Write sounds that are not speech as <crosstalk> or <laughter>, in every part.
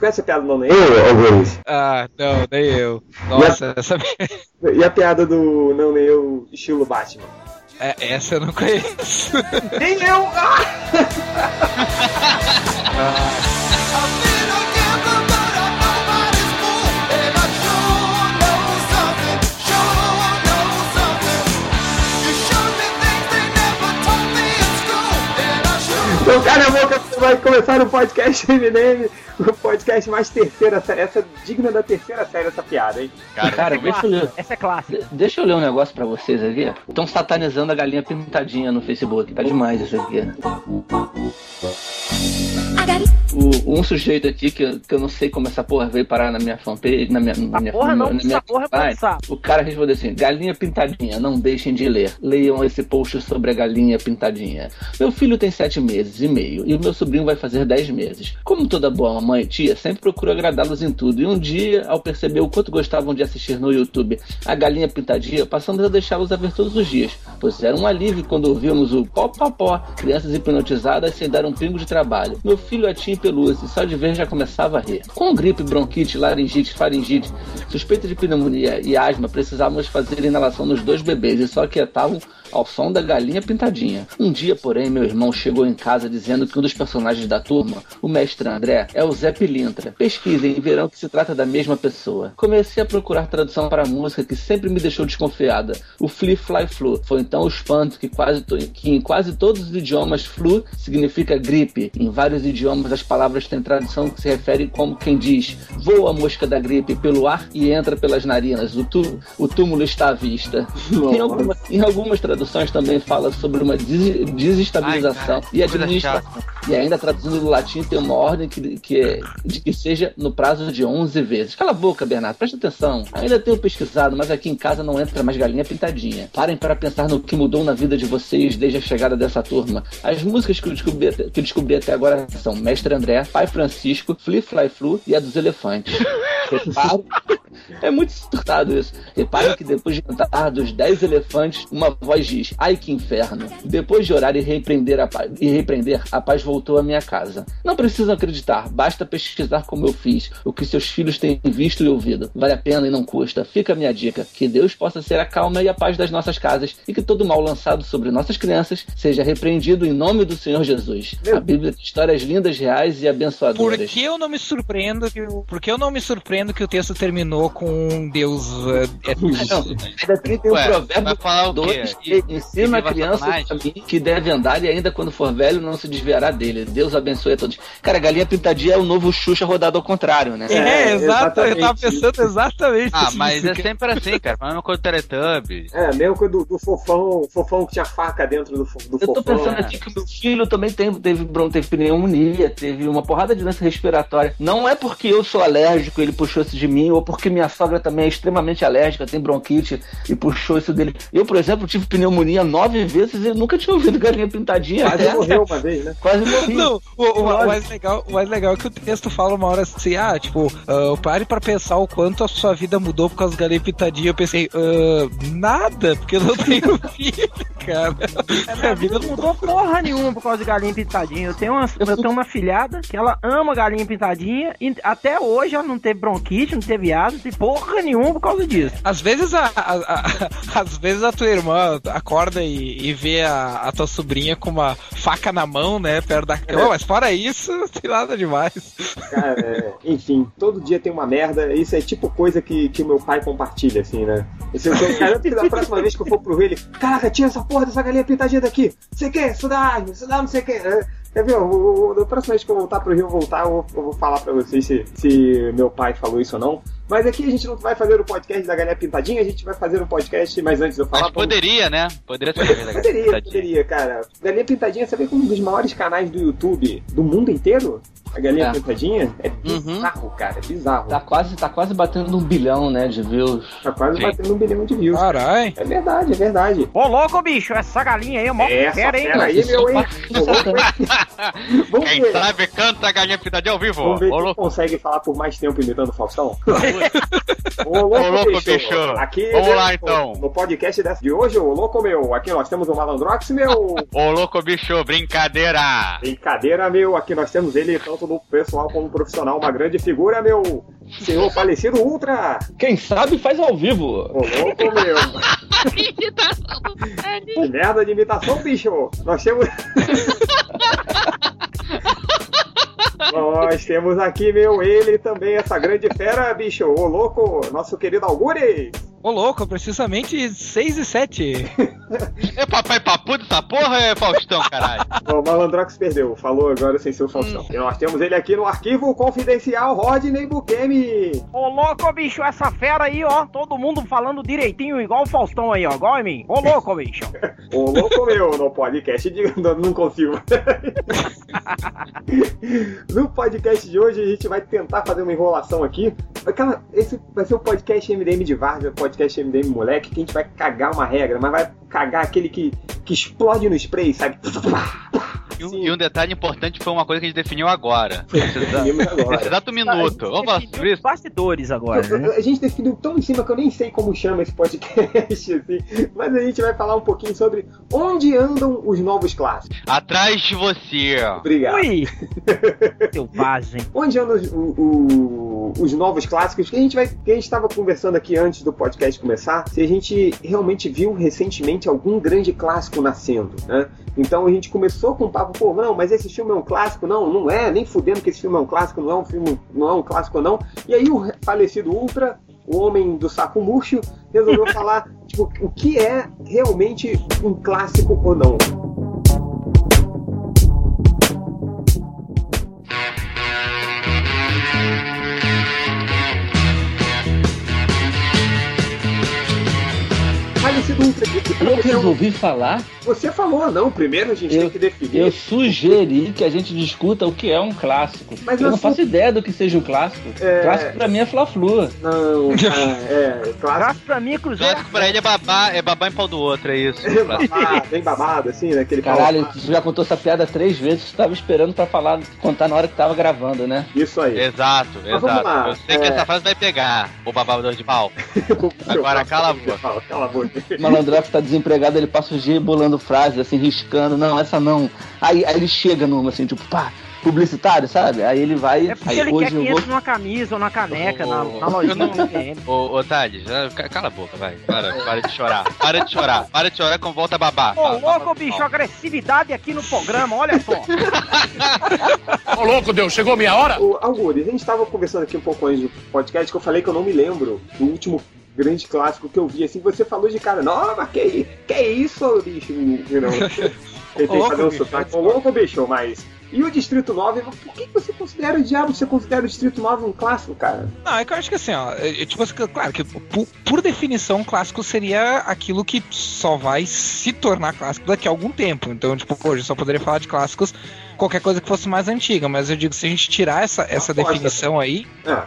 Você conhece a piada do não nem eu, Augusto? Ah, não, nem eu. Nossa, e a, essa... <laughs> e a piada do não nem eu, estilo Batman? É, essa eu não conheço. Nem eu! <laughs> <laughs> Ah! Então, cara, a boca vai começar o podcast MDM, o podcast mais terceira série. Essa digna da terceira série, essa piada, hein? Cara, cara deixa eu ler. Essa é clássica. Deixa eu ler um negócio pra vocês aqui. Estão satanizando a galinha pintadinha no Facebook. Tá demais isso aqui. O, um sujeito aqui que, que eu não sei como essa porra veio parar na minha fanpage, na minha, na minha, porra, não, na minha porra é O cara respondeu assim: galinha pintadinha, não deixem de ler. Leiam esse post sobre a galinha pintadinha. Meu filho tem sete meses e meio e o meu sobrinho vai fazer dez meses. Como toda boa mãe e tia, sempre procuro agradá-los em tudo. E um dia, ao perceber o quanto gostavam de assistir no YouTube a galinha pintadinha, passamos a deixá-los a ver todos os dias, pois era um alívio quando ouvíamos o pó pó pó, crianças hipnotizadas sem dar um pingo de trabalho. Meu filho Tim Pelúcia e só de ver já começava a rir. Com gripe, bronquite, laringite, faringite, suspeita de pneumonia e asma, precisávamos fazer inalação nos dois bebês e só quietavam ao som da galinha pintadinha. Um dia, porém, meu irmão chegou em casa dizendo que um dos personagens da turma, o mestre André, é o Zé Pilintra. Pesquisem e verão que se trata da mesma pessoa. Comecei a procurar tradução para a música que sempre me deixou desconfiada, o Fly Fly Flu. Foi então o espanto que, quase que em quase todos os idiomas flu significa gripe. Em vários idiomas as palavras têm tradução que se refere como quem diz voa a mosca da gripe pelo ar e entra pelas narinas. O, tu, o túmulo está à vista. Em, alguma, em algumas traduções traduções também fala sobre uma des desestabilização Ai, e administração. E ainda traduzindo do latim tem uma ordem que, que é, de que seja no prazo de 11 vezes. Cala a boca, Bernardo, presta atenção. Ainda tenho pesquisado, mas aqui em casa não entra mais galinha pintadinha. Parem para pensar no que mudou na vida de vocês desde a chegada dessa turma. As músicas que eu descobri, que eu descobri até agora são Mestre André, Pai Francisco, Fly Fly Flu e a dos Elefantes. <laughs> Reparo. É muito surtado isso. Reparem que depois de cantar dos 10 elefantes, uma voz diz: Ai que inferno. Depois de orar e repreender a paz, e repreender, a paz voltou à minha casa. Não precisam acreditar, basta pesquisar como eu fiz, o que seus filhos têm visto e ouvido. Vale a pena e não custa. Fica a minha dica: que Deus possa ser a calma e a paz das nossas casas e que todo mal lançado sobre nossas crianças seja repreendido em nome do Senhor Jesus. A Bíblia tem histórias lindas, reais e abençoadoras. Por que eu não me surpreendo que, por que eu não me surpreendo que o texto terminou com Deus uh, é Não, ainda tem, tem um Ué, provérbio falar 2 que ensina a criança que deve andar e ainda quando for velho não se desviará dele. Deus abençoe a todos. Cara, galinha pintadinha é o novo Xuxa rodado ao contrário, né? É, é exato. Eu tava pensando exatamente. Ah, mas é sempre assim, cara. A mesma coisa do Teletubbies. É, mesmo coisa do, do fofão, fofão que tinha faca dentro do, do fofão. Eu tô pensando aqui que o meu filho também teve, teve, teve pneumonia, teve uma porrada de doença respiratória. Não é porque eu sou alérgico, ele puxou isso de mim, ou porque minha sogra também é extremamente alérgica, tem bronquite e puxou isso dele. Eu, por exemplo, tive pneumonia nove vezes e nunca tinha ouvido galinha pintadinha. Quase até. morreu uma vez, né? Quase morri. Não, o, o, o, mais legal, o mais legal é que o texto fala uma hora assim, ah, tipo, uh, pare pra pensar o quanto a sua vida mudou por causa da galinha pintadinha. Eu pensei, uh, nada, porque eu não <laughs> tenho filho, cara. É, minha vida não mudou porra nenhuma por causa de galinha pintadinha. Eu tenho, uma, eu tenho uma filhada que ela ama galinha pintadinha e até hoje ela não teve bronquite, não teve asma, não teve porra nenhuma por causa disso. Às vezes a, a, a <laughs> às vezes a tua irmã acorda e, e vê a, a, tua sobrinha com uma faca na mão, né, perto da cama, é. mas fora isso, não <laughs> tem nada demais. Cara, é, enfim, todo dia tem uma merda, isso é tipo coisa que, que o meu pai compartilha, assim, né? Esse, garanto que da próxima vez que eu for pro Rio, ele, caraca, tira essa porra dessa galinha pintadinha daqui, você quer? Isso dá, isso dá, não sei o que. Quer ver? Da próxima vez que eu voltar pro Rio, voltar, eu eu vou falar pra vocês se, se meu pai falou isso ou não. Mas aqui a gente não vai fazer o podcast da Galinha Pintadinha, a gente vai fazer um podcast, mas antes eu falar. Mas poderia, né? Poderia ter Poderia, poderia, cara. Galinha Pintadinha, você vê que um dos maiores canais do YouTube do mundo inteiro? A galinha é. pintadinha é uhum. bizarro, uhum. cara. É bizarro. Tá quase, tá quase batendo um bilhão, né, de views. Tá quase Sim. batendo um bilhão de views. Carai. É verdade, é verdade. Ô, louco, bicho, essa galinha aí é mó é, fera, hein? aí, meu, hein? <laughs> Quem ver. sabe canta a galinha pintadinha ao vivo. Vamos ver quem consegue falar por mais tempo imitando o Faustão? <laughs> Ô, louco, Ô, louco, bicho. Aqui, Vamos né, lá, no- então. No podcast dessa de hoje, ô louco meu, aqui nós temos o Malandrox, meu. Ô, louco bicho, brincadeira! Brincadeira, meu. Aqui nós temos ele, tanto no pessoal como no profissional, uma grande figura, meu. Senhor falecido Ultra. Quem sabe faz ao vivo. Ô, louco, meu. Que merda de imitação, bicho. Nós temos. <laughs> Nós temos aqui, meu, ele também, essa grande fera, bicho. Ô, louco, nosso querido Algures. Ô louco, precisamente 6 e 7. <laughs> É papai papu dessa porra, é Faustão, caralho? O Malandrox perdeu, falou agora sem ser o Faustão. E nós temos ele aqui no arquivo confidencial Rodney Bukemi. Ô louco, bicho, essa fera aí, ó. Todo mundo falando direitinho, igual o Faustão aí, ó. Igual em mim. Ô louco, bicho. <laughs> Ô, louco meu, no podcast de... <laughs> Não, não consigo. <laughs> no podcast de hoje a gente vai tentar fazer uma enrolação aqui. Aquela, esse vai ser o podcast MDM de Várzea, podcast MDM moleque, que a gente vai cagar uma regra, mas vai cagar aquele que, que explode no spray, sabe? E um, e um detalhe importante foi uma coisa que a gente definiu agora. <laughs> Nesse exato minuto. Vamos falar sobre isso? Bastidores agora, né? A gente definiu tão em cima que eu nem sei como chama esse podcast, <laughs> assim, mas a gente vai falar um pouquinho sobre onde andam os novos clássicos. Atrás de você. Obrigado. Ui! <laughs> Selvagem. Onde andam os, o- o- os novos clássicos? Que a gente vai, que a gente estava conversando aqui antes do podcast começar, se a gente realmente viu recentemente algum grande clássico nascendo, né? Então a gente começou com o papo, pô, não, mas esse filme é um clássico, não, não é, nem fudendo que esse filme é um clássico, não é um filme, não é um clássico não. E aí o falecido Ultra, o homem do saco murcho, resolveu <laughs> falar, tipo, o que é realmente um clássico ou não. Eu resolvi falar, você falou, não, primeiro a gente Eu- tem que definir. eu sugeri que a gente discuta o que é um clássico. Mas eu eu não sou- faço ideia do que seja um clássico. É. Clássico pra mim é Fla-Flu. Não, <laughs> cara, é, clássico. Graças pra mim, Cruzeiro. Clássico pra ele é babá, é babá em pau do outro, é isso. babado, bem babado, assim, né? Aquele Caralho, pau- tu já contou essa piada três vezes, tu tava esperando pra falar, contar na hora que tava gravando, né? Isso aí. Exato, Mas vamos exato. lá, Eu sei que é. essa frase vai pegar, o babador de pau. <laughs> Agora cala a boca. Cala a boca. O malandrox tá desempregado, ele passa o dia bolando frases, assim, riscando, não, essa não. Aí, aí ele chega numa, assim, tipo, pá, publicitário, sabe? Aí ele vai, É porque aí ele hoje quer que entre vou... numa camisa ou na caneca, na, na Eu lojinha não-. Ô, ô ca- cala a boca, vai. Para, para de chorar. Para de chorar. Para de chorar com volta a babar. Ô, louco, bicho, agressividade aqui no programa, olha só. <laughs> Ô louco, Deus, chegou minha hora? O Algures, a gente tava conversando aqui um pouco antes do podcast que eu falei que eu não me lembro do último grande clássico que eu vi, assim, você falou de cara, mas que, que isso, bicho? Não. <laughs> Tentei fazer um sotaque. Ô, louco, bicho, mas... E o Distrito 9, por que você considera o diabo, você considera o Distrito 9 um clássico, cara? Não, é que eu acho que assim, ó, é, é, tipo assim, claro que por, por definição, clássico seria aquilo que só vai se tornar clássico daqui a algum tempo. Então, tipo, hoje eu só poderia falar de clássicos qualquer coisa que fosse mais antiga, mas eu digo, se a gente tirar essa, essa Aposta. definição aí, é,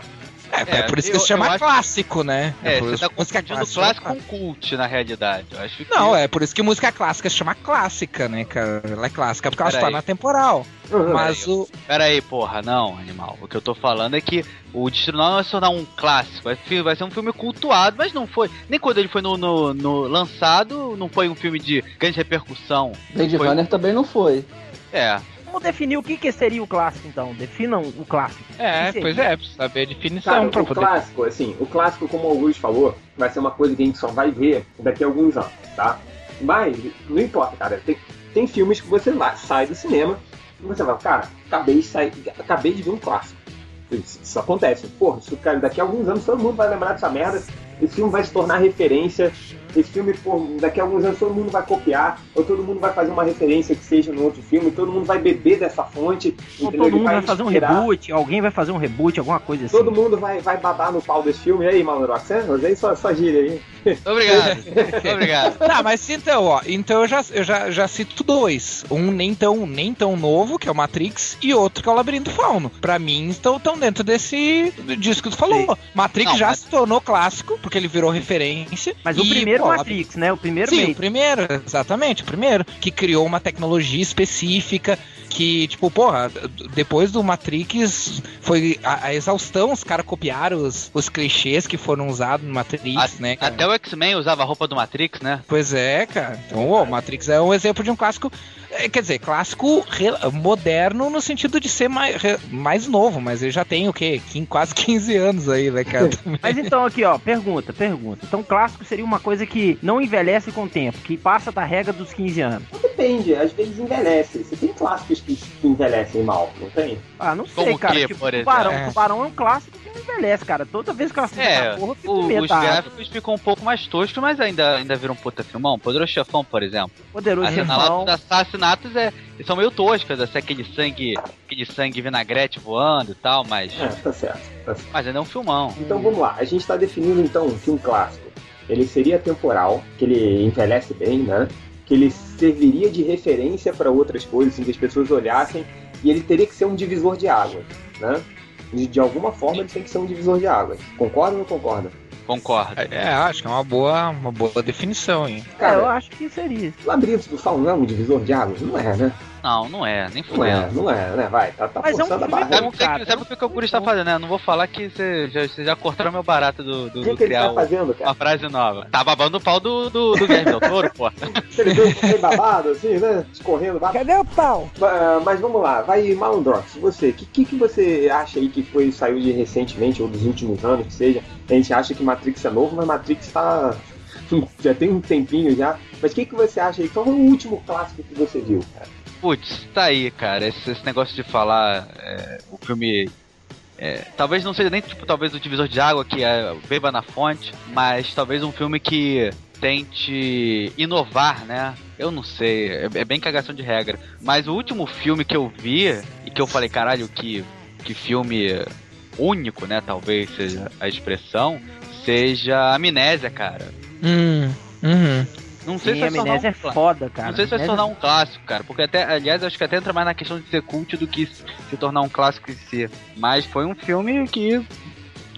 é, É, por isso que eu- se chama clássico, né? É, por você tá que música confundindo clássica clássico com cult, na realidade. Eu acho que... Não, é por isso que música clássica se chama clássica, né, cara? Ela é clássica porque ela se Peraí. torna temporal. uhum. Mas o. Pera aí, porra, não, animal. O que eu tô falando é que o Destino não vai se tornar um clássico. Vai, ser um filme cultuado, mas não foi. Nem quando ele foi no, no- no lançado, não foi um filme de grande repercussão. Blade Foi- Runner também não foi. É. Vamos definir o que, que seria o clássico, então. Definam o clássico. É, pois é, precisa saber a definição Cara, pra o poder. clássico, assim, o clássico, como o Augusto falou, vai ser uma coisa que a gente só vai ver daqui a alguns anos, tá? Mas, não importa, cara. Tem, tem filmes que você vai, sai do cinema e você vai, cara, acabei de, sair, acabei de ver um clássico. Isso, isso acontece. Porra, isso, cara, daqui a alguns anos todo mundo vai lembrar dessa merda. Esse filme vai se tornar referência. Esse filme, pô, daqui a alguns anos todo mundo vai copiar, ou todo mundo vai fazer uma referência que seja no outro filme, todo mundo vai beber dessa fonte. Ou todo mundo vai fazer um reboot, alguém vai fazer um reboot, alguma coisa assim. Todo mundo vai, vai babar no pau desse filme. E aí, Malandro, você aí só, só gira aí. Obrigado. <laughs> Obrigado. Tá, mas então, ó, então eu já, eu já, já cito dois. Um nem tão, nem tão novo, que é o Matrix, e outro que é o Labirinto Fauno. Pra mim, estão tão dentro desse disso que tu falou. Matrix Não, já mas- se tornou clássico, porque ele virou referência. Mas o e, primeiro Matrix, né? O primeiro Sim, o primeiro, exatamente, o primeiro, que criou uma tecnologia específica que, tipo, porra, depois do Matrix foi a, a exaustão, os caras copiaram os, os clichês que foram usados no Matrix, A- né, cara? Até o X-Men usava a roupa do Matrix, né? Pois é, cara. Então, o Matrix é um exemplo de um clássico. é, Quer dizer, clássico moderno no sentido de ser mais, mais novo, mas ele já tem o quê? Quase <laughs> 15 anos aí, né, cara? Mas então aqui, ó, pergunta, pergunta. Então clássico seria uma coisa que não envelhece com o tempo, que passa da regra dos 15 anos. Depende, às vezes envelhece. Você tem clássicos que, que envelhecem mal, não tem? Ah, não sei, Como cara. que, tipo, por tubarão, exemplo? tubarão é um clássico que não envelhece, cara. Toda vez que eu assisto É, essa porra, eu fico o- medo os gráficos ficam um pouco mais toscos, mas ainda, ainda viram um puta filmão. Poderoso Chefão, por exemplo. Poderoso As chefão. assassinatos é, são meio toscas, assim, aquele sangue, aquele sangue vinagrete voando e tal, mas, É, tá certo. tá certo. mas ainda é um filmão. Então vamos lá, a gente está definindo então que um clássico ele seria temporal, que ele envelhece bem, né? Que ele serviria de referência para outras coisas, assim, que as pessoas olhassem, e ele teria que ser um divisor de águas, né? De, de alguma forma ele tem que ser um divisor de águas. Concorda ou não concorda? Concordo. É, acho que é uma boa, uma boa definição, hein? É, eu Cara, acho que seria. Labirinto do Fauno não é um divisor de águas? Não é, né? Não, não é, nem Não é, não é, né? Vai, tá, tá Mas é um forçando a barra. bom, Sabe, cara. sabe, sabe o que o Guri está fazendo, né? Eu não vou falar que você já, já cortaram meu barato do, do, O que, do que ele criar tá fazendo, cara? uma frase nova. Tá babando o pau do, do, do Guilherme Del Toro, pô. <laughs> Ele bem babado, assim, né? Escorrendo. babado. Cadê o pau? Ah, Mas vamos lá, vai Malandrox, você, o que, que, que você acha aí que foi, saiu de recentemente, ou dos últimos anos, que seja? A gente acha que Matrix é novo, mas Matrix tá. <laughs> já tem um tempinho já. Mas o que, que você acha aí? Qual foi o último clássico que você viu, cara? Putz, tá aí, cara. Esse, esse negócio de falar é, o filme. é, talvez não seja nem tipo, talvez o divisor de água que é beba na fonte, mas talvez um filme que tente inovar, né? Eu não sei, é, é bem cagação de regra. Mas o último filme que eu vi e que eu falei, caralho, que, que filme único, né? Talvez seja a expressão, seja Amnésia, cara. Hum, uhum. Não sei Sim, se vai se tornar amnésia um é foda, cara. não sei se vai se Amnésia- tornar um clássico, cara. Porque até, aliás, acho que até entra mais na questão de ser cult do que se tornar um clássico em si. Mas foi um filme que.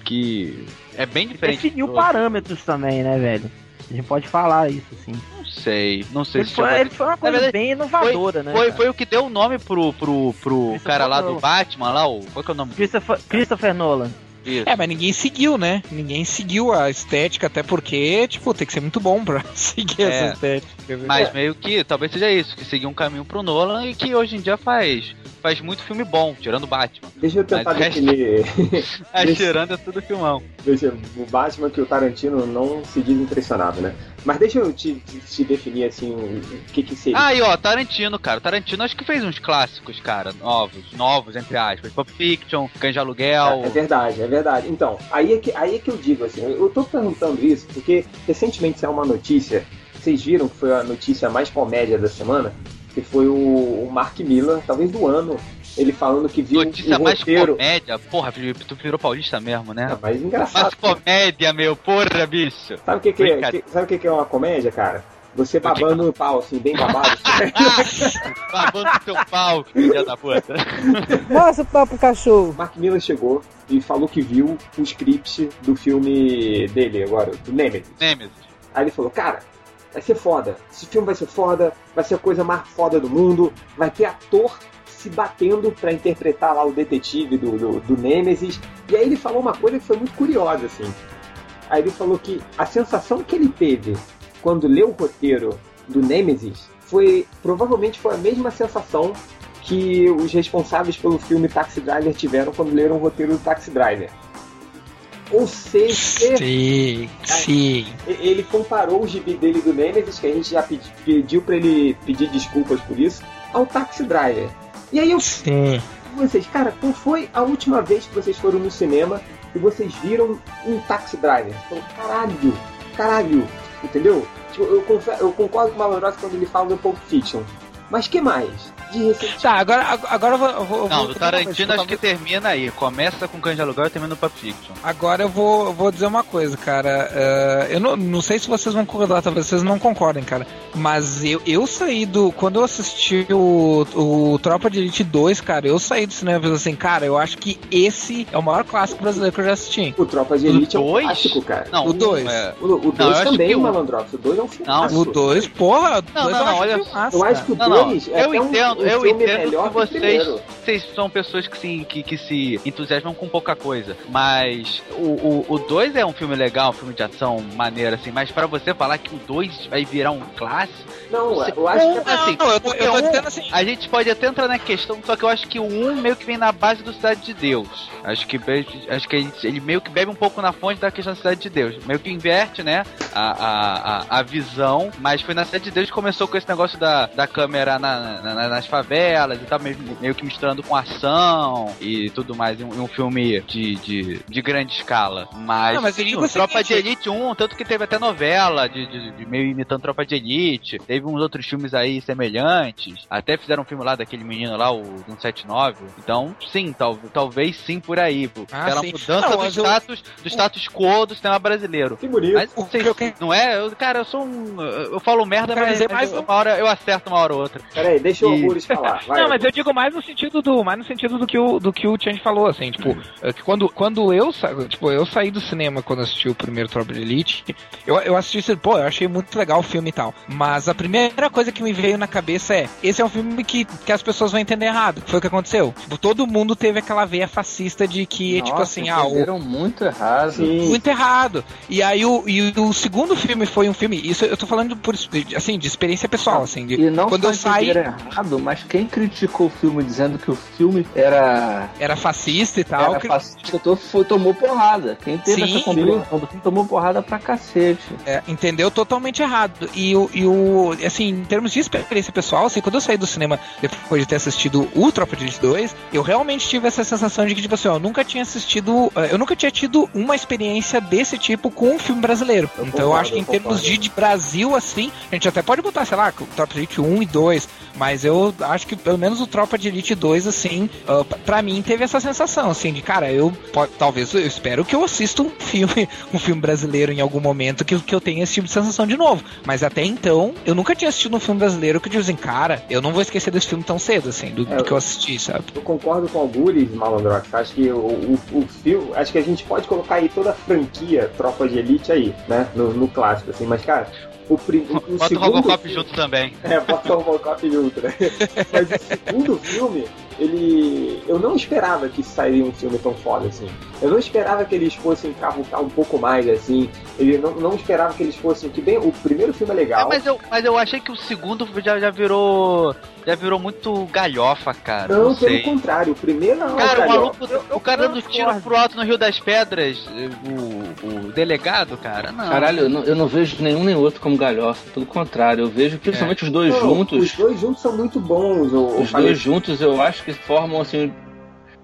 que é bem diferente. Definiu parâmetros também, né, velho? A gente pode falar isso, sim. Não sei, não sei Ele se foi, ele foi uma coisa verdade, bem inovadora, né? foi, cara? foi o que deu o nome pro, pro, pro cara lá do. Batman, lá, o. Qual que é o nome Christopher, Christopher Nolan. Disso? É, mas ninguém seguiu, né? Ninguém seguiu a estética, até porque, tipo, tem que ser muito bom pra <laughs> seguir É. essa estética. né? Mas meio que talvez seja isso, que seguiu um caminho pro Nolan e que hoje em dia faz. Faz muito filme bom, tirando o Batman. Deixa eu tentar Mas definir. Isso. <laughs> tirando é tudo filmão. Deixa, o Batman que o Tarantino não se diz impressionado, né? Mas deixa eu te, te- te definir assim o que, que seria. Ah, e ó, Tarantino, cara. Tarantino acho que fez uns clássicos, cara, novos, novos, entre aspas. Pulp Fiction, de Aluguel. É verdade, é verdade. Então, aí é que, aí é que eu digo assim, eu tô perguntando isso porque recentemente saiu uma notícia, vocês viram que foi a notícia mais comédia da semana, que foi o, o Mark Miller, talvez do ano, ele falando que viu Notícia o mais roteiro. comédia. Porra, Felipe, tu virou paulista mesmo, né? Ah, mas Mais engraçado. comédia, meu, porra, bicho. Sabe o que, que, é, que- sabe o que, que é uma comédia, cara? Você babando o pau, assim, bem babado. <laughs> Babando no teu pau, filha da puta. <laughs> Mostra o pau pro cachorro. Mark Miller chegou e falou que viu o script do filme dele agora, do Nemesis. Nemesis. Aí ele falou, cara, vai ser foda. Esse filme vai ser foda, vai ser a coisa mais foda do mundo, vai ter ator se batendo pra interpretar lá o detetive do, do, do Nemesis. E aí ele falou uma coisa que foi muito curiosa, assim. Aí ele falou que a sensação que ele teve quando leu o roteiro do Nemesis foi provavelmente foi a mesma sensação que os responsáveis pelo filme Taxi Driver tiveram quando leram o roteiro do Taxi Driver. Ou seja, Sim, sim. ele comparou o gibi dele do Nemesis, que a gente já pedi- pediu pra ele pedir desculpas por isso, ao Taxi Driver. E aí eu Sim. vocês, cara, qual foi a última vez que vocês foram no cinema e vocês viram um Taxi Driver? Então, caralho, caralho, entendeu? Tipo, eu, eu concordo com o Malorosa quando ele fala do Pulp Fiction. Mas que mais? De recente. Tá, agora, agora eu vou. eu vou- eu Não, vou- do Tarantino acho que termina aí. Começa com Cães de Aluguel e termina no Pulp Fiction. Agora eu vou, vou dizer uma coisa, cara. Eh, eu não, não sei se vocês vão concordar, talvez vocês não concordem, cara. Mas eu, eu saí do. Quando eu assisti o, o Tropa de Elite 2, cara, eu saí do cinema pensando assim, cara, eu acho que esse é o maior clássico brasileiro que eu já assisti. O Tropa de Elite é um dois? clássico, cara. Não, O dois. é- O 2 Não, eu acho também, que o- Malandrox. O 2 é um filme. Não, O 2, porra, o Não, 2 não, acho olha- Eu acho que o Não, não, 2 é eu entendo, eu entendo melhor que vocês, vocês são pessoas que se, que, que se entusiasmam com pouca coisa. Mas o 2 é um filme legal, um filme de ação maneiro, assim. Mas pra você falar que o 2 vai virar um clássico. Não, Você- eu acho que é Um, assim, não, eu tô- eu tô um, dizendo assim- A gente pode até entrar na questão, só que eu acho que o 1 meio que vem na base do Cidade de Deus. Acho que, acho que ele, ele meio que bebe um pouco na fonte da questão da Cidade de Deus. Meio que inverte, né? A, a, a, a visão. Mas foi na Cidade de Deus que começou com esse negócio da, da câmera na, na- nas favelas e tal, meio, meio que misturando com ação e tudo mais. Um, um filme de, de, de grande escala. Mas, Não, mas sim, o Tropa de Elite 1, tanto que teve até novela de, de- de meio imitando Tropa de Elite. Teve uns outros filmes aí semelhantes. Até fizeram um filme lá daquele menino lá, o 179. Então, sim, tal, talvez sim por aí. Por, Ah, pela sim. mudança Não, do, mas eu- status, do status quo do cinema brasileiro. Que bonito. Mas O vocês- que eu não é? Eu- cara, eu sou um. Eu falo merda, mas, dizer mas mais eu- um- uma hora eu acerto uma hora ou outra. Peraí, deixa o Falar. Vai, Não, mas eu digo mais no sentido do, mais no sentido do que o do que o Change falou, assim, tipo, é que quando, quando eu tipo, eu saí do cinema quando assisti o primeiro Tropa de Elite, eu, eu assisti pô, eu achei muito legal o filme e tal. Mas a primeira coisa que me veio na cabeça é, esse é um filme que, que as pessoas vão entender errado. Foi o que aconteceu. Tipo, todo mundo teve aquela veia fascista de que, tipo assim, ah, o, muito errado. Sim. muito errado. E aí o, e o segundo filme foi um filme, isso eu tô falando por assim, de experiência pessoal, assim, de, E não quando eu saí errado, mas quem criticou o filme dizendo que o filme era, era fascista e tal. era que- fascista to- foi, tomou porrada. Quem teve Sim. essa compreensão do filme tomou porrada pra cacete. É, entendeu totalmente errado. E o, e o. Assim, em termos de experiência pessoal, assim, quando eu saí do cinema depois de ter assistido o Tropa de Elite 2, eu realmente tive essa sensação de que, tipo assim, ó, eu nunca tinha assistido. eh, Eu nunca tinha tido uma experiência desse tipo com um filme brasileiro. Eu então eu concordo, acho que em eu termos de, de Brasil, assim, a gente até pode botar, sei lá, Tropa de Elite 1 e 2, mas eu acho que pelo menos o Tropa de Elite 2, assim, ah, p- pra mim teve essa sensação, assim, de cara, eu talvez eu espero que eu assista um filme, <laughs> um filme brasileiro em algum momento que, que eu tenha esse tipo de sensação de novo. Mas até então, eu nunca tinha assistido um filme brasileiro que dizem, cara, eu não vou esquecer desse filme tão cedo, assim, do, É, do que eu assisti, sabe? Eu concordo com o Algures, Malandrox. Acho que o, o, o filme. Acho que a gente pode colocar aí toda a franquia Tropa de Elite aí, né? No, no clássico, assim. Mas, cara, o, prim, o, o Bota o segundo Robocop filme- junto também. É, bota o Robocop junto, né? <laughs> Mas o segundo filme, ele. Eu não esperava que sairia um filme tão foda assim. Eu não esperava que eles fossem cavucar um pouco mais, assim. Ele não, não esperava que eles fossem. Que bem, o primeiro filme é É, legal. mas, eu, mas eu achei que o segundo já, já virou. Já virou muito galhofa, cara. Não, não, pelo sei. contrário, o primeiro não. Cara, o galhofa. maluco, o cara dando tiro pro alto no Rio das Pedras, o, o delegado, cara, não. Caralho, eu não, eu não vejo nenhum nem outro como galhofa. Pelo contrário, eu vejo principalmente os dois Não, juntos. Os dois juntos são muito bons. O, o Os dois juntos eu acho que formam assim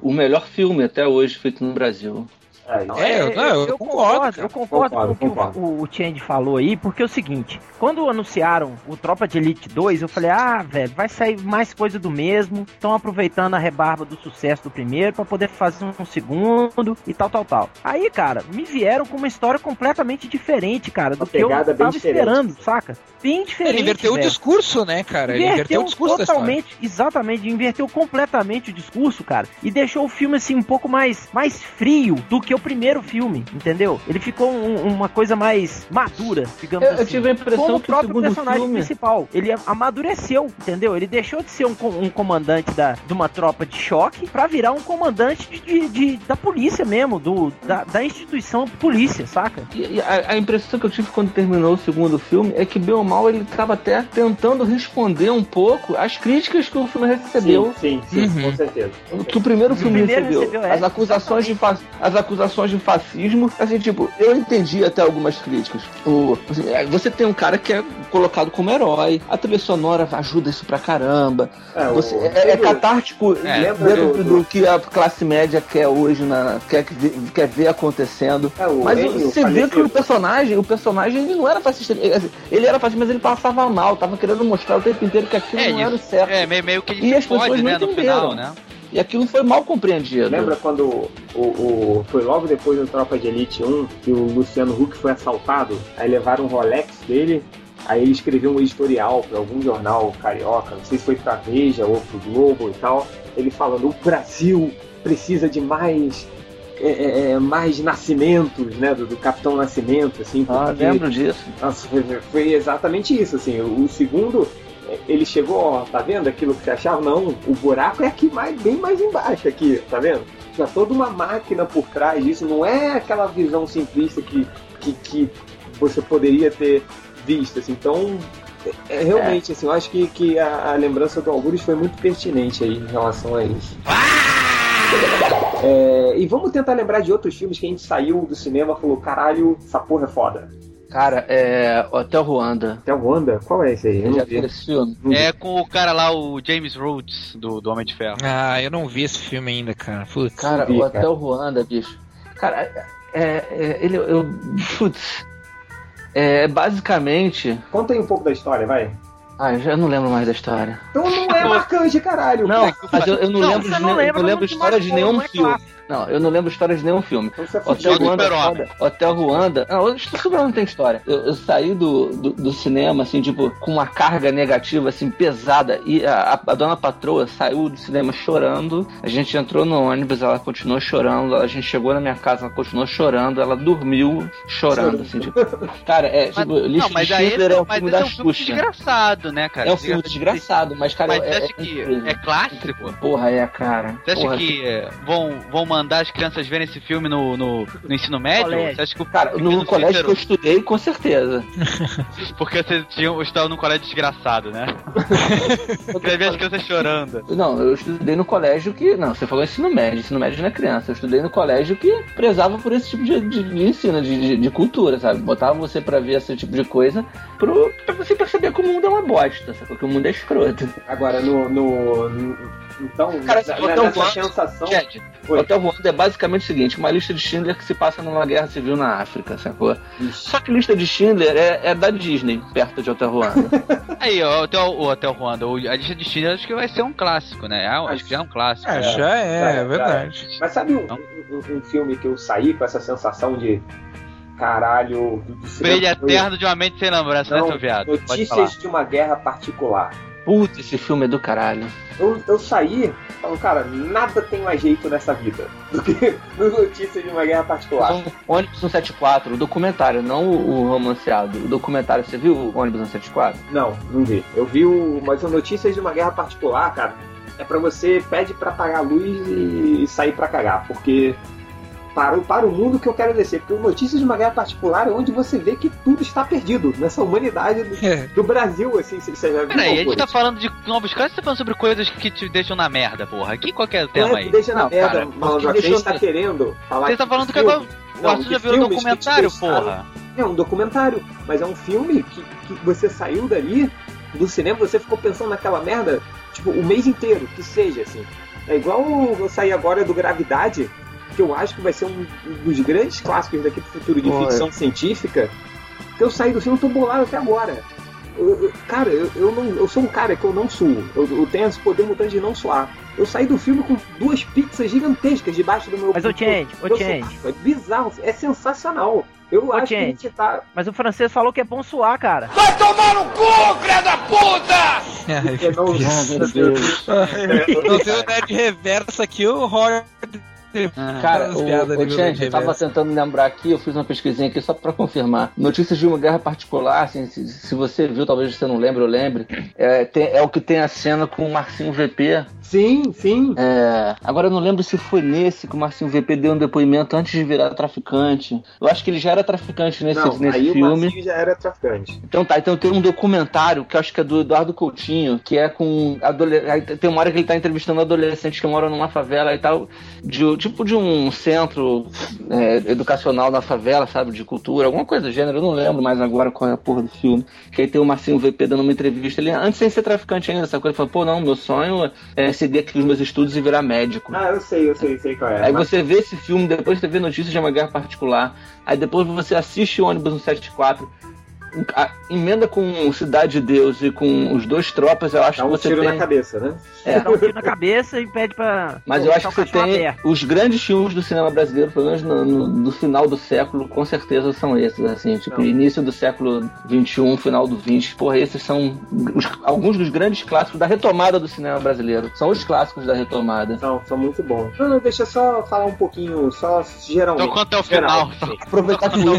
o melhor filme até hoje feito no Brasil. É, É, eu- não, eu concordo, Eu concordo, Concordo, com o que concordo. o, o Change falou aí, porque é o seguinte: quando anunciaram o Tropa de Elite 2, eu falei, ah, velho, vai sair mais coisa do mesmo. Estão aproveitando a rebarba do sucesso do primeiro pra poder fazer um segundo e tal, tal, tal. Aí, cara, me vieram com uma história completamente diferente, cara, do Uma que eu tava diferente. esperando, saca? Bem diferente. Ele inverteu o velho. discurso, né, cara? Ele inverteu o discurso totalmente, exatamente, inverteu completamente o discurso, cara, e deixou o filme assim um pouco mais, mais frio do que o primeiro filme, entendeu? Ele ficou um- uma coisa mais madura, digamos Eu, eu assim. tive a impressão Como o que o próprio segundo personagem filme. principal, ele amadureceu, entendeu? Ele deixou de ser um, um comandante da, de uma tropa de choque pra virar um comandante de, de- da polícia mesmo, do, da, da instituição polícia, saca? E- e a, a impressão que eu tive quando terminou o segundo filme é que, bem ou mal, ele estava até tentando responder um pouco às críticas que o filme recebeu. Sim, sim, sim, Uhum. com certeza. Que o primeiro filme primeiro recebeu, recebeu, é, as acusações de fa- as acusações de fascismo, assim, tipo, eu entendi até algumas críticas. O, assim, é, você tem um cara que é colocado como herói, a trilha sonora ajuda isso pra caramba. É, o- Você, é, é catártico É. Lembra dentro do- do, que a classe média quer hoje, na, quer, quer ver acontecendo. É, o Mas Enio você vê que o personagem, o personagem ele não era fascista. Ele, assim, ele era fascista, mas ele passava mal, tava querendo mostrar o tempo inteiro que aquilo É não era o isso. certo. É, meio, meio que ele E as pessoas fode, não né, no entenderam. final, né? E aquilo foi mal compreendido. Lembra quando o, o- foi logo depois do Tropa de Elite 1 que o Luciano Huck foi assaltado? Aí levaram um Rolex dele, aí ele escreveu um editorial para algum jornal carioca, não sei se foi pra Veja ou pro Globo e tal, ele falando o Brasil precisa de mais é, é, é, mais nascimentos, né, do, do Capitão Nascimento, assim, Ah, lembro disso. Nossa, foi, foi exatamente isso, assim, o, o segundo ele chegou, ó, tá vendo aquilo que você achava? Não, o buraco é aqui mais, bem mais embaixo aqui, tá vendo? Já toda uma máquina por trás disso, não é aquela visão simplista que, que, que você poderia ter visto, assim. Então, é, é realmente, assim, eu acho que, que a, a lembrança do Algures foi muito pertinente aí em relação a isso. É, e vamos tentar lembrar de outros filmes que a gente saiu do cinema e falou: caralho, essa porra é foda. Cara, é. Hotel Ruanda. Hotel Ruanda? Qual é esse aí? Eu Já não vi. esse filme? É com o cara lá, o James Rhodes, do, do Homem de Ferro. Ah, eu não vi esse filme ainda, cara. Putz. Cara, vi, o cara. Hotel Ruanda, bicho. Cara, é. é ele. Eu. Putz. É basicamente. Conta aí um pouco da história, vai. Ah, eu já não lembro mais da história. Então não é marcante, caralho. Não, mas eu, eu não, Não, lembro, de, não lembra, eu não lembro história de nenhum não é filme. Não, eu não lembro história de nenhum filme. Então você é Hotel Ruanda. Hotel Ruanda. Não, o Super-Homem não tem história. Eu, eu saí do, do, do cinema, assim, tipo, com uma carga negativa, assim, pesada. E a, a- a dona patroa saiu do cinema chorando. A gente entrou no ônibus, ela continuou chorando. A gente chegou na minha casa, ela continuou chorando. Ela dormiu chorando, assim, tipo. <laughs> Cara, é, Mas, tipo, Lista não, mas de aí Schindler é um mas filme esse da é um filme Xuxa. desgraçado, né, cara? É um filme desgraçado, mas, cara, Mas é, acha é que incrível. é clássico? Porra, é, cara. Você acha Porra, que é, vão, vão mandar as crianças verem esse filme no, no, no ensino médio? Colégio. Você acha que o Cara, no, Pepino colégio Cícero- que eu estudei, com certeza. <laughs> Porque você tinha, estava num colégio desgraçado, né? <laughs> Quer ver as crianças chorando. Não, eu estudei no colégio que. Não, você falou ensino médio, ensino médio não é criança. Eu estudei no colégio que prezava por esse tipo de, de- de ensino, de, de- de cultura, sabe? Botava você pra ver esse tipo de coisa pro, pra você perceber que o mundo é uma bosta, sabe? Que o mundo é escroto. Agora, no. No- no- então, Cara, na- Hotel nessa Ruanda- sensação. Gente, Oi. Hotel Ruanda é basicamente o seguinte: uma lista de Schindler que se passa numa guerra civil na África, sacou? Ixi. Só que lista de Schindler é, é da Disney, perto de Hotel Ruanda. <laughs> Aí, ó, o Hotel, o Hotel Ruanda, a lista de Schindler acho que vai ser um clássico, né? Ah, acho que já é um clássico. É, né? já é, já é é, verdade. Mas sabe um, Não. um- um filme que eu saí com essa sensação de. Caralho. Brilho eterno de uma mente sem lembrança, Não, né, seu viado? Pode falar. Notícias de uma guerra particular. Putz, esse filme é do caralho. Eu, eu saí falando, cara, nada tem mais jeito nessa vida do que <laughs> no Notícias de uma guerra particular. Então, ônibus 174, o documentário, não o, o romanceado. O documentário, você viu o ônibus 174? Não, não vi. Eu vi o. Mas o Notícias de uma Guerra Particular, cara, é pra você pede pra apagar a luz e, e sair pra cagar. Porque. Para, o- para o mundo que eu quero descer. Porque o Notícias de uma Guerra Particular é onde você vê que tudo está perdido nessa humanidade do, É. do Brasil, assim. Você você já viu Peraí, a gente tá falando de novos casos, você tá falando sobre coisas que te deixam na merda, porra. Que qual que é tema aí? deixa na Não, merda, cara, malandro. porque A gente deixa tá querendo falar Você tá de falando que agora o de já viu um documentário, porra. É um documentário, mas é um filme que, que você saiu dali do cinema, você ficou pensando naquela merda, tipo, o mês inteiro, que seja, assim. É igual eu sair agora do Gravidade, que eu acho que vai ser um dos grandes clássicos daqui pro futuro de Pô, ficção científica, que eu saí do filme e tô bolado até agora. Eu- eu- cara, eu, eu, não, eu sou um cara que eu não suo. Eu, eu tenho esse poder mutante de não suar. Eu saí do filme com duas pizzas gigantescas debaixo do meu Mas, do- Change, do Change. É bizarro, é sensacional. Eu Ô, acho que a Change. gente tá. Mas o francês falou que é bom suar, cara. Vai tomar no cu, filha da puta! <laughs> Ai, Eu não, meu Deus. Não tem o Nerd Reverso aqui, o horror. Cara, As o, piadas o Change, eu tava tentando lembrar aqui, eu fiz uma pesquisinha aqui só pra confirmar. Notícias de uma guerra particular, assim, se, se você viu, talvez você não lembre, eu lembre. É, tem- é o que tem a cena com o Marcinho VP. Sim, sim. É, agora eu não lembro se foi nesse que o Marcinho VP deu um depoimento antes de virar traficante. Eu acho que ele já era traficante nesse, não, nesse aí o filme. Marcinho já era traficante. Então tá, então tem um documentário que eu acho que é do Eduardo Coutinho, que é com adole... tem uma hora que ele tá entrevistando adolescentes que moram numa favela e tal, de, tipo de um centro é, educacional na favela, sabe, de cultura, alguma coisa do gênero, eu não lembro mais agora qual é a porra do filme. Que aí tem o Marcinho VP dando uma entrevista, ele antes sem ser traficante ainda, essa coisa, ele falou, pô, não, meu sonho é seguir aqui os meus estudos e virar médico. Ah, eu sei, eu sei, sei qual é. Aí Mas- você vê esse filme, depois você vê notícias de uma guerra particular, aí depois você assiste o ônibus 174, a- emenda com Cidade de Deus e com os dois tropas, eu acho Dá que um você tiro tem. na cabeça, né? É. Dá um tiro na cabeça e pede pra. Mas pô, eu acho que você tem aberto. os grandes filmes do cinema brasileiro, pelo menos no, no- do final do século, com certeza são esses, assim, tipo, Não. início do século XXI, final do XX. Porra, esses são os- alguns dos grandes clássicos da retomada do cinema brasileiro. São os clássicos da retomada. São, são muito bons. Não, não, deixa eu só falar um pouquinho, só geralmente. Então conta até o Geral, final. Aproveitar que o.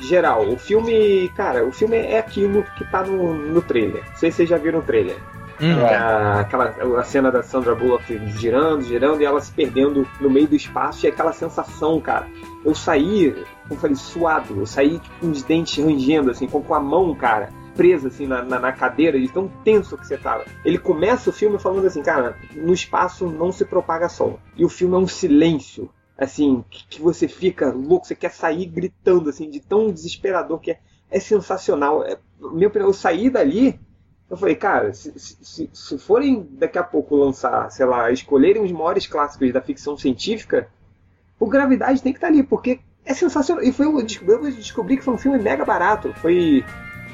<laughs> Geral, o filme cara, o filme é aquilo que tá no, no trailer. Não sei se vocês já viram o trailer. Hum. É a- aquela a cena da Sandra Bullock girando, girando e ela se perdendo no meio do espaço e aquela sensação, cara. Eu saí, como eu falei, suado. Eu saí tipo, com os dentes rangendo, assim, com, com a mão, cara, presa assim na, na, na cadeira, de tão tenso que você tava. Ele começa o filme falando assim, cara, no espaço não se propaga som. E o filme é um silêncio, assim, que, que você fica louco, você quer sair gritando, assim, de tão desesperador que é. É sensacional. É, meu, eu saí dali, eu falei, cara, se, se- se, forem daqui a pouco lançar, sei lá, escolherem os maiores clássicos da ficção científica, o Gravidade tem que estar ali, porque é sensacional. E foi, eu descobri, eu descobri que foi um filme mega barato. Foi.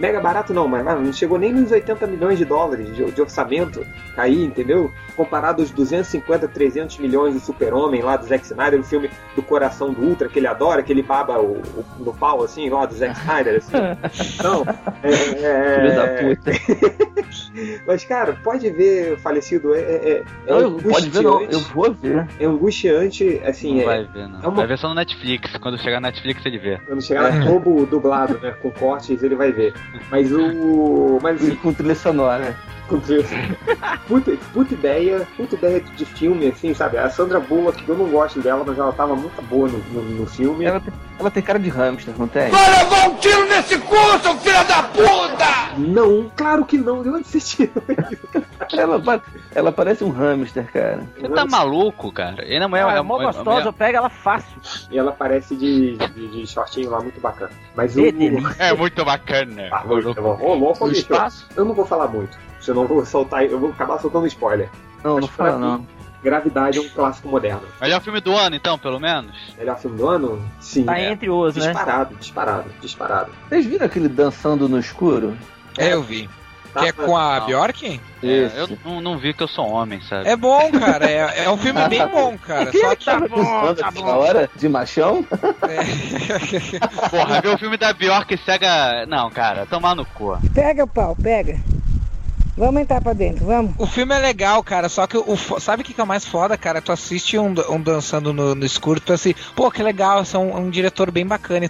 Mega barato não, mas mano, não chegou nem nos 80 milhões de dólares de, de orçamento aí, entendeu? Comparado aos 250, 300 milhões do Super-Homem lá do Zack Snyder, o filme do coração do Ultra, que ele adora, que ele baba o, o- no pau, assim, lá do Zack Snyder, assim. <laughs> Então, é, é, Filho da puta. <laughs> mas, cara, pode ver, falecido, é, é, é, é Não, eu- pode ver, não. angustiante, Eu vou ver. é angustiante, assim, Não é, vai ver, não. é uma- Vai ver só no Netflix. Quando chegar na Netflix ele vê. quando chegar na <laughs> Globo dublado, né, com cortes, ele vai ver. Mas o... Mas, assim, Com trilha sonora. Com trilha- puta, puta ideia, puta ideia de filme, assim, sabe? A Sandra Bullock, eu não gosto dela, mas ela tava muito boa no, no, no filme. Ela, tem- ela tem cara de hamster, não tem? Vai levar um tiro nesse cu, seu filho da puta! Não, claro que não, você tirou Ela, ela parece um hamster, cara. Você tá maluco, cara? Ele não é, Ah, é, é mó gostosa, eu pego ela fácil. E ela parece de, de, de shortinho lá, muito bacana. Mas o... É muito bacana. Ah, muito bom. Eu não vou falar muito, senão eu vou soltar, eu vou acabar soltando spoiler. Não, não Mas pra fala mim, não. Gravidade é um clássico moderno. Melhor filme do ano, então, pelo menos? Melhor filme do ano? Sim. Tá é. entre os, né? Disparado, disparado, disparado. Vocês viram aquele dançando no escuro? É, eu vi. Tá, Que é com a Não. Bjork? É, eu não, não vi que eu sou homem, sabe? É bom, cara. É, é um filme bem <laughs> bom, cara. Só que. Tava dançando essa hora de machão? É... <laughs> Porra, ver o filme da Bjork cega. Não, cara, tomar no cu. Pega o pau, pega. Vamos entrar pra dentro, vamos. O filme é legal, cara, só que o sabe o que que é o mais foda, cara? Tu assiste um, um dançando no, no escuro, tu assim, pô, que legal, esse é um, um diretor bem bacana.